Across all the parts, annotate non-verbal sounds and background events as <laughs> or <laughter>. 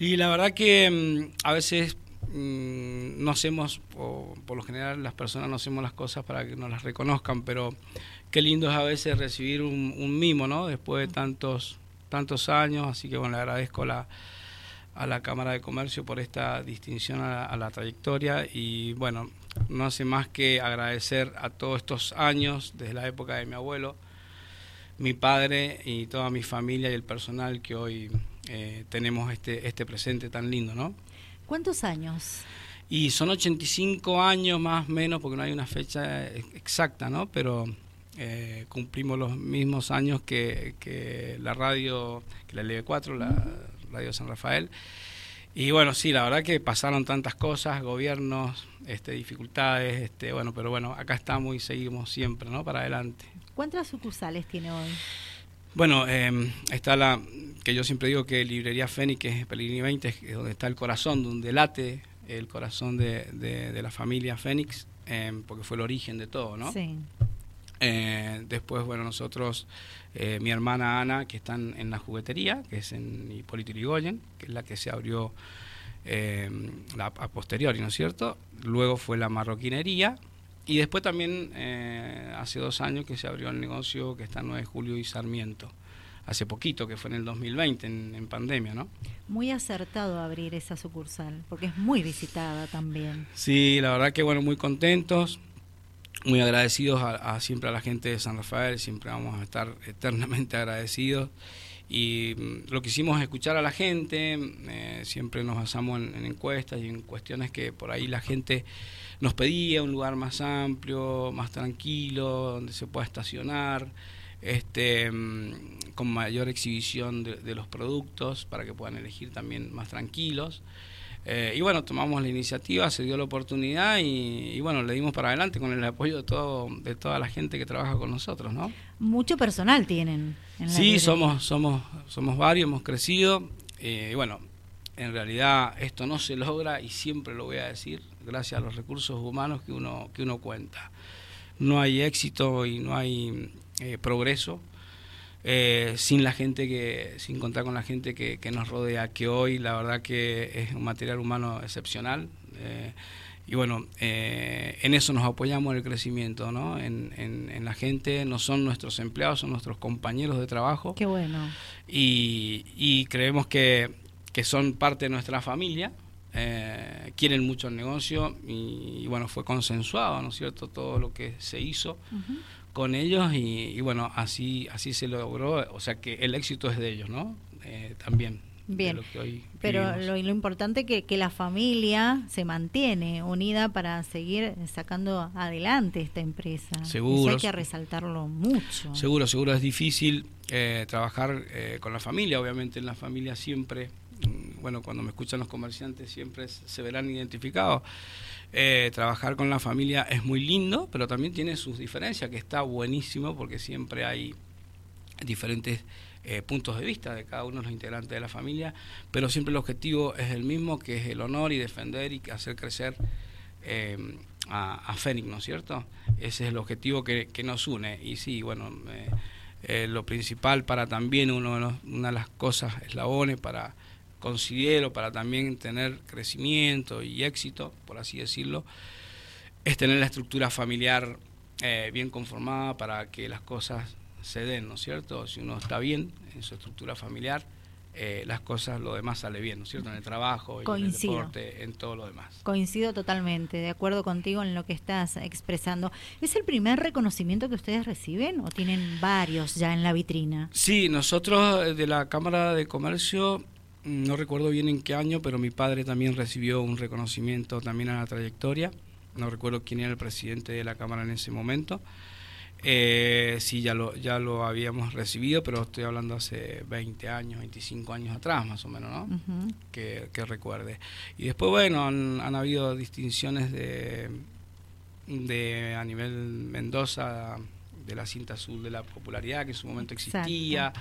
Y la verdad que mm, a veces mm, no hacemos, o por lo general las personas no hacemos las cosas para que nos las reconozcan, pero qué lindo es a veces recibir un, mimo, ¿no? Después de tantos, tantos años, así que bueno, le agradezco la, a la Cámara de Comercio por esta distinción a la, trayectoria y bueno, no hace más que agradecer a todos estos años, desde la época de mi abuelo, mi padre y toda mi familia y el personal que hoy eh, tenemos este, este presente tan lindo, ¿no? ¿Cuántos años? Y son 85 años más o menos, porque no hay una fecha exacta, ¿no? Pero eh, cumplimos los mismos años que, que la radio, que la LB4, la Radio San Rafael. Y bueno, sí, la verdad que pasaron tantas cosas, gobiernos, este, dificultades, este, bueno, pero bueno, acá estamos y seguimos siempre, ¿no? Para adelante. ¿Cuántas sucursales tiene hoy? Bueno, eh, está la que yo siempre digo que Librería Fénix, que es Pellegrini 20, es donde está el corazón, donde late el corazón de, de, la familia Fénix, eh, porque fue el origen de todo, ¿no? Sí. Eh, después, bueno, nosotros, eh, mi hermana Ana, que está en la juguetería, que es en Hipólito Yrigoyen, que es la que se abrió eh, la, a posteriori, ¿no es cierto? Luego fue la marroquinería. Y después también, hace dos años que se abrió el negocio que está en 9 de Julio y Sarmiento. Hace poquito, que fue en el 2020, en, en pandemia, ¿no? Muy acertado abrir esa sucursal, porque es muy visitada también. Sí, la verdad que, bueno, muy contentos muy agradecidos a, siempre a la gente de San Rafael, siempre vamos a estar eternamente <laughs> agradecidos. Y mm, lo que hicimos es escuchar a la gente, eh, siempre nos basamos en, encuestas y en cuestiones que por ahí la gente nos pedía, un lugar más amplio, más tranquilo, donde se pueda estacionar, este, mm, con mayor exhibición de los productos para que puedan elegir también más tranquilos. Eh, y bueno, tomamos la iniciativa, se dio la oportunidad y, bueno, le dimos para adelante con el apoyo de, todo, de toda la gente que trabaja con nosotros, ¿no? Mucho personal tienen. sí, somos, somos, somos varios, hemos crecido. Eh, y bueno, en realidad esto no se logra y siempre lo voy a decir, gracias a los recursos humanos que uno, que uno cuenta. No hay éxito y no hay eh, progreso eh, sin la gente que, sin contar con la gente que, nos rodea, que hoy la verdad que es un material humano excepcional. Eh, y bueno, eh, en eso nos apoyamos en el crecimiento, ¿no? En, en, la gente, no son nuestros empleados, son nuestros compañeros de trabajo. Qué bueno. Y, y creemos que, que, son parte de nuestra familia, quieren mucho el negocio y, bueno, fue consensuado, ¿no es cierto?, todo lo que se hizo con ellos y, bueno, así, así se logró, o sea que el éxito es de ellos, ¿no? Eh, también. Bien, pero lo, lo, importante es que, la familia se mantiene unida para seguir sacando adelante esta empresa. Seguro. Eso hay que resaltarlo mucho. Seguro, seguro, es difícil eh, trabajar eh, con la familia, obviamente en la familia siempre, bueno, cuando me escuchan los comerciantes siempre se verán identificados. Eh, trabajar con la familia es muy lindo, pero también tiene sus diferencias, que está buenísimo porque siempre hay diferentes eh, puntos de vista de cada uno de los integrantes de la familia, pero siempre el objetivo es el mismo, que es el honor y defender y hacer crecer eh, a, Fénix, ¿no es cierto? Ese es el objetivo que, nos une. Y sí, bueno, lo principal para también uno una de las cosas eslabones para considero para también tener crecimiento y éxito, por así decirlo, es tener la estructura familiar eh, bien conformada para que las cosas se den, ¿no es cierto? Si uno está bien en su estructura familiar, eh, las cosas, lo demás sale bien, ¿no es cierto? En el trabajo, en el deporte, en todo lo demás. Coincido totalmente, de acuerdo contigo en lo que estás expresando. ¿Es el primer reconocimiento que ustedes reciben o tienen varios ya en la vitrina? Sí, nosotros eh, de la Cámara de Comercio no recuerdo bien en qué año, pero mi padre también recibió un reconocimiento también a la trayectoria. No recuerdo quién era el presidente de la Cámara en ese momento. Eh, sí, ya lo, ya lo habíamos recibido, pero estoy hablando hace 20 años, 25 años atrás más o menos, ¿no? que, recuerde. Y después, bueno, han, habido distinciones de, de a nivel Mendoza, de la cinta azul de la popularidad, que en su momento existía.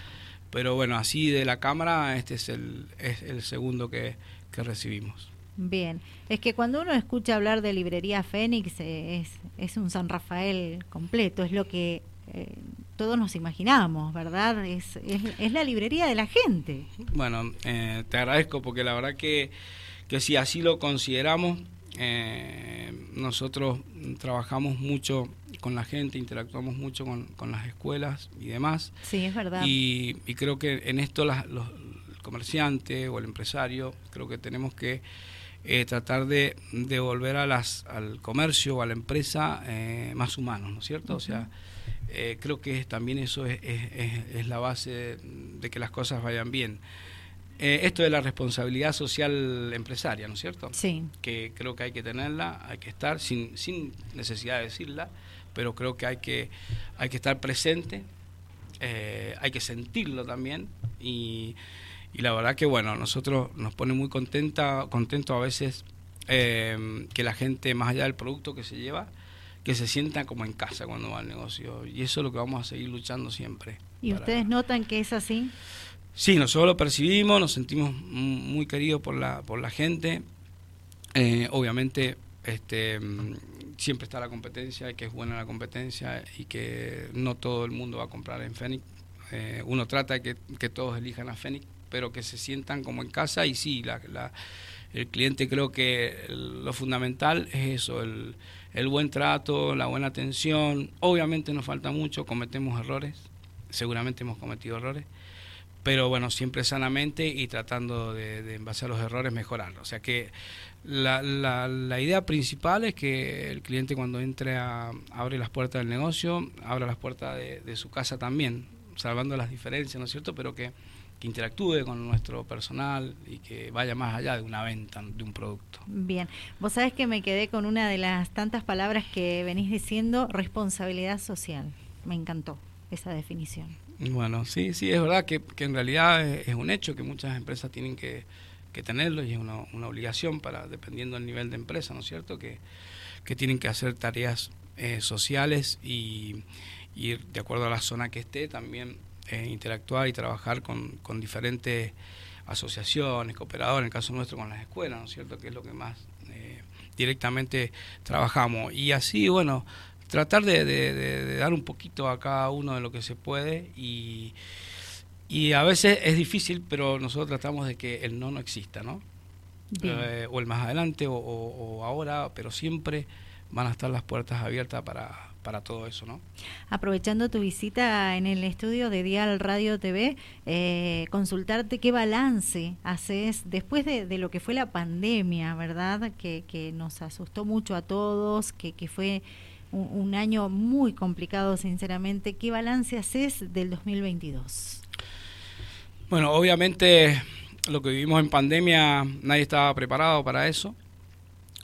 Pero bueno, así de la Cámara, este es el, es el segundo que, recibimos. Bien, es que cuando uno escucha hablar de librería Fénix eh, es, es un San Rafael completo, es lo que eh, todos nos imaginamos, ¿verdad? Es, es, la librería de la gente. Bueno, eh, te agradezco porque la verdad que, que si así lo consideramos, eh, nosotros trabajamos mucho con la gente, interactuamos mucho con, con, las escuelas y demás. Sí, es verdad. Y, creo que en esto los, el comerciante o el empresario, creo que tenemos que eh, tratar de devolver a las, al comercio o a la empresa eh, más humanos, ¿no es cierto? O sea, creo que también eso es, es, es, la base de que las cosas vayan bien. Esto de la responsabilidad social empresaria, ¿no es cierto? Sí. Que creo que hay que tenerla, hay que estar sin, sin necesidad de decirla, pero creo que hay que, hay que estar presente, hay que sentirlo también y y la verdad que bueno, nosotros nos pone muy contenta, contento a veces eh, que la gente, más allá del producto que se lleva, que se sienta como en casa cuando va al negocio. Y eso es lo que vamos a seguir luchando siempre. ¿Y ustedes notan que es así? Sí, nosotros lo percibimos, nos sentimos muy queridos por la, por la gente. Eh, obviamente, este, siempre está la competencia, y que es buena la competencia y que no todo el mundo va a comprar en Fénix. Eh, uno trata de que, que todos elijan a Fénix pero que se sientan como en casa y sí, el cliente creo que lo fundamental es eso, el buen trato, la buena atención. Obviamente nos falta mucho, cometemos errores, seguramente hemos cometido errores, pero bueno, siempre sanamente y tratando de, en base a los errores, mejorarlo. O sea que la, la, idea principal es que el cliente cuando entre a, abre las puertas del negocio, abra las puertas de, de su casa también, salvando las diferencias, ¿no es cierto? Pero que que interactúe con nuestro personal y que vaya más allá de una venta de un producto. Bien, vos sabés que me quedé con una de las tantas palabras que venís diciendo, responsabilidad social. Me encantó esa definición. Bueno, sí, sí, es verdad que, en realidad es, un hecho que muchas empresas tienen que, tenerlo y es una, obligación para, dependiendo del nivel de empresa, ¿no es cierto? Que, que tienen que hacer tareas eh, sociales y, y de acuerdo a la zona que esté también eh, interactuar y trabajar con, con, diferentes asociaciones, cooperadores, en el caso nuestro con las escuelas, ¿no es cierto? Que es lo que más eh, directamente trabajamos. Y así, bueno, tratar de, dar un poquito a cada uno de lo que se puede y, y a veces es difícil, pero nosotros tratamos de que el no no exista, ¿no? Eh, o el más adelante o, o ahora, pero siempre van a estar las puertas abiertas para para todo eso, ¿no? Aprovechando tu visita en el estudio de Dial Radio TV, eh, consultarte qué balance haces después de, lo que fue la pandemia, ¿verdad? Que, que nos asustó mucho a todos, que, que fue un, año muy complicado, sinceramente. ¿Qué balance haces del 2022? Bueno, obviamente lo que vivimos en pandemia, nadie estaba preparado para eso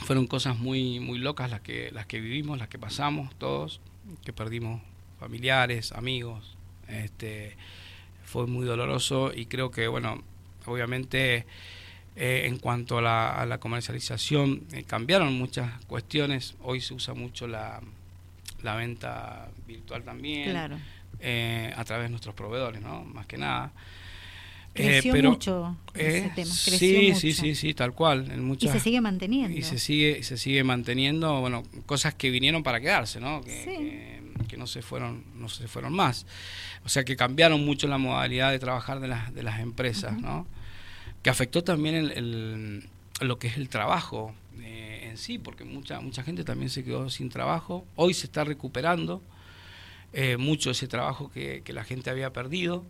fueron cosas muy muy locas las que las que vivimos las que pasamos todos que perdimos familiares amigos este fue muy doloroso y creo que bueno obviamente eh, en cuanto a la, comercialización eh, cambiaron muchas cuestiones hoy se usa mucho la, la venta virtual también claro. eh, a través de nuestros proveedores no más que nada Creció mucho ese tema. sí, sí, sí, sí, tal cual. En muchas, y se sigue manteniendo. Y se sigue, se sigue manteniendo, bueno, cosas que vinieron para quedarse, ¿no? Que, que, no se fueron, no se fueron más. O sea que cambiaron mucho la modalidad de trabajar de las, de las empresas, ¿no? Que afectó también lo que es el trabajo eh, en sí, porque mucha, mucha gente también se quedó sin trabajo. Hoy se está recuperando eh, mucho ese trabajo que, la gente había perdido.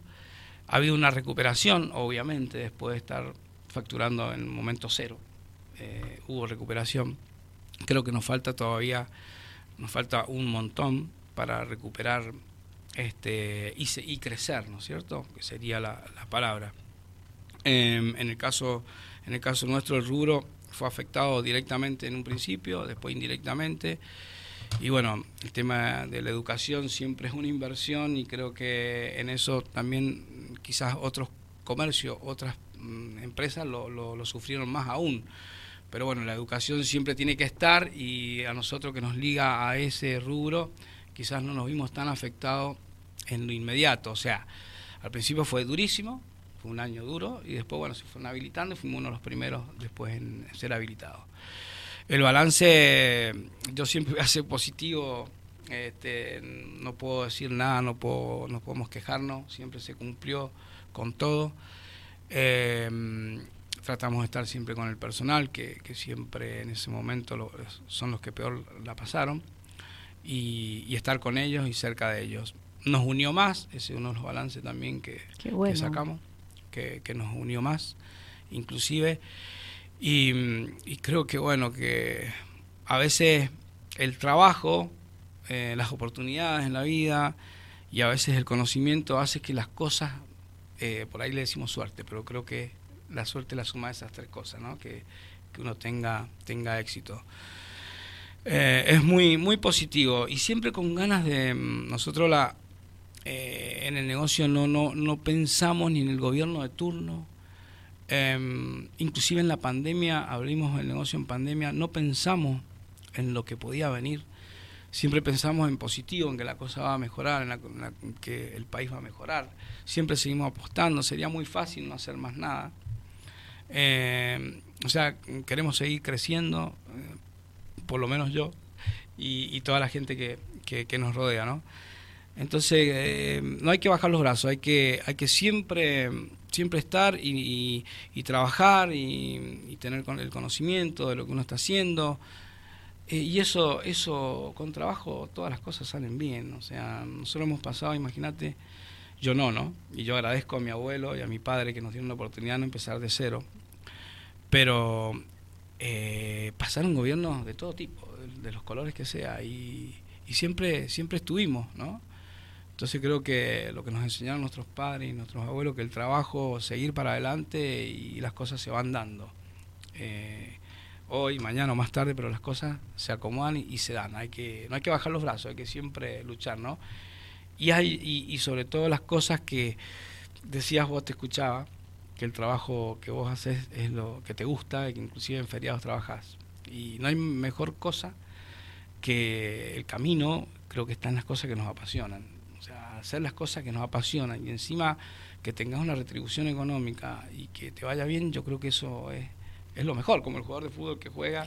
Ha habido una recuperación, obviamente, después de estar facturando en momento cero. Eh, hubo recuperación. Creo que nos falta todavía, nos falta un montón para recuperar este, y, y crecer, ¿no es cierto? Que sería la, palabra. Em, en, el caso, en el caso nuestro, el rubro fue afectado directamente en un principio, después indirectamente. Y bueno, el tema de la educación siempre es una inversión y creo que en eso también quizás otros comercios, otras mm, empresas lo, lo, sufrieron más aún. Pero bueno, la educación siempre tiene que estar y a nosotros que nos liga a ese rubro, quizás no nos vimos tan afectados en lo inmediato. O sea, al principio fue durísimo, fue un año duro y después, bueno, se fueron habilitando y fuimos uno de los primeros después en ser habilitados. El balance, yo siempre voy a ser positivo este, no puedo decir nada, no, puedo, no podemos quejarnos, siempre se cumplió con todo. Em, tratamos de estar siempre con el personal, que, siempre en ese momento son los que peor la pasaron, y, estar con ellos y cerca de ellos. Nos unió más, ese es uno de los balances también que, sacamos, que, nos unió más, inclusive. Y, creo que bueno, que a veces el trabajo, eh, las oportunidades en la vida y a veces el conocimiento hace que las cosas, eh, por ahí le decimos suerte, pero creo que la suerte la suma de esas tres cosas, ¿no? que, uno tenga, tenga éxito. Eh, es muy, muy positivo y siempre con ganas de mm, nosotros la en el negocio no, no, no pensamos ni en el gobierno de turno, em, inclusive en la pandemia, abrimos el negocio en pandemia, no pensamos en lo que podía venir siempre pensamos en positivo, en que la cosa va a mejorar, en, que el país va a mejorar. Siempre seguimos apostando, sería muy fácil no hacer más nada. Eh, o sea, queremos seguir creciendo, eh, por lo menos yo, y, toda la gente que, que, nos rodea, ¿no? Entonces, eh, no hay que bajar los brazos, hay que, hay que siempre, siempre estar y, y trabajar y, tener el conocimiento de lo que uno está haciendo, eh, y eso, eso con trabajo, todas las cosas salen bien. O sea, nosotros hemos pasado, imagínate, yo no, ¿no? Y yo agradezco a mi abuelo y a mi padre que nos dieron la oportunidad de empezar de cero. Pero eh, pasaron gobiernos de todo tipo, de, los colores que sea, y, y, siempre, siempre estuvimos, ¿no? Entonces creo que lo que nos enseñaron nuestros padres y nuestros abuelos, que el trabajo, seguir para adelante y las cosas se van dando. Eh, hoy, mañana o más tarde, pero las cosas se acomodan y, se dan. Hay que, no hay que bajar los brazos, hay que siempre luchar, ¿no? Y, hay, y, sobre todo las cosas que decías vos, te escuchaba, que el trabajo que vos haces es lo que te gusta y que inclusive en feriados trabajás. Y no hay mejor cosa que el camino, creo que está en las cosas que nos apasionan. O sea, hacer las cosas que nos apasionan y encima que tengas una retribución económica y que te vaya bien, yo creo que eso es es lo mejor, como el jugador de fútbol que juega.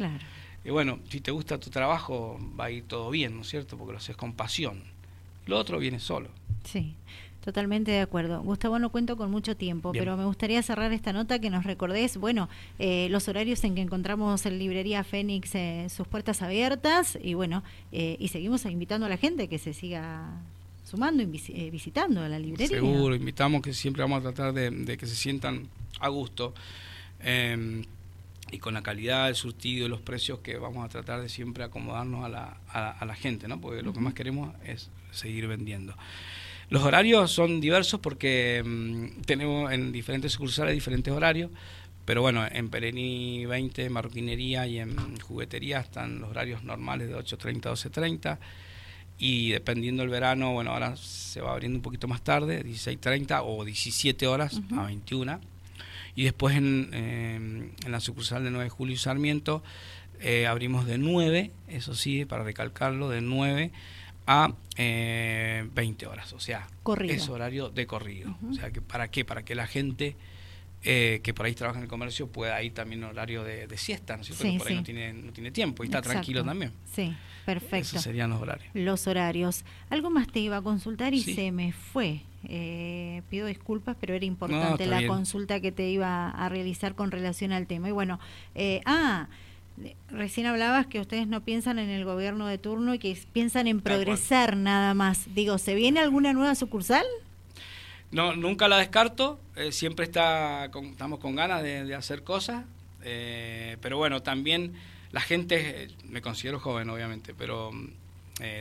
Y bueno, si te gusta tu trabajo, va a ir todo bien, ¿no es cierto? Porque lo haces con pasión. Lo otro viene solo. Sí. Totalmente de acuerdo. Gustavo, no cuento con mucho tiempo, pero me gustaría cerrar esta nota que nos recordés, bueno, eh, los horarios en que encontramos en Librería Fénix eh, sus puertas abiertas y bueno, eh, y seguimos invitando a la gente que se siga sumando y visitando a la librería. Seguro, invitamos que siempre vamos a tratar de, de que se sientan a gusto. Eh, y con la calidad, el surtido y los precios que vamos a tratar de siempre acomodarnos a la, a, la gente, ¿no? porque lo que más queremos es seguir vendiendo. Los horarios son diversos porque mm, tenemos en diferentes sucursales diferentes horarios, pero bueno, en Perení 20, en marroquinería y en juguetería están los horarios normales de 8.30 a 12.30 y dependiendo del verano, bueno, ahora se va abriendo un poquito más tarde, 16.30 o 17 horas a 21 y después en, en la sucursal de 9 de Julio y Sarmiento eh, abrimos de 9, eso sí, para recalcarlo, de 9 a eh, 20 horas, o sea, es horario de corrido. O sea, que ¿para qué? Para que la gente eh, que por ahí trabaja en el comercio pueda ir también en horario de, siesta, ¿no es cierto? por ahí no tiene, no tiene tiempo y está tranquilo también. Sí, perfecto. Esos serían los horarios. Los horarios. Algo más te iba a consultar y se me fue. Eh, pido disculpas, pero era importante la consulta que te iba a realizar con relación al tema. Y bueno, eh, ah, recién hablabas que ustedes no piensan en el gobierno de turno y que piensan en progresar nada más. Digo, ¿se viene alguna nueva sucursal? No, nunca la descarto, eh, siempre está estamos con ganas de, hacer cosas, pero bueno, también la gente, me considero joven obviamente, pero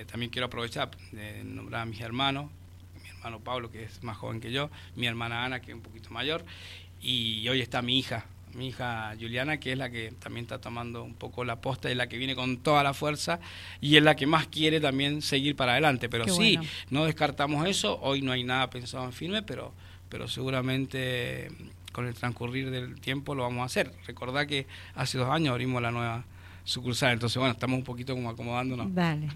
también quiero aprovechar de nombrar a mis hermanos, hermano Pablo, que es más joven que yo, mi hermana Ana, que es un poquito mayor, y hoy está mi hija, mi hija Juliana, que es la que también está tomando un poco la posta, es la que viene con toda la fuerza y es la que más quiere también seguir para adelante. Pero sí, no descartamos eso, hoy no hay nada pensado en firme, pero, pero seguramente con el transcurrir del tiempo lo vamos a hacer. Recordad que hace dos años abrimos la nueva sucursal, entonces bueno, estamos un poquito como acomodándonos. Vale,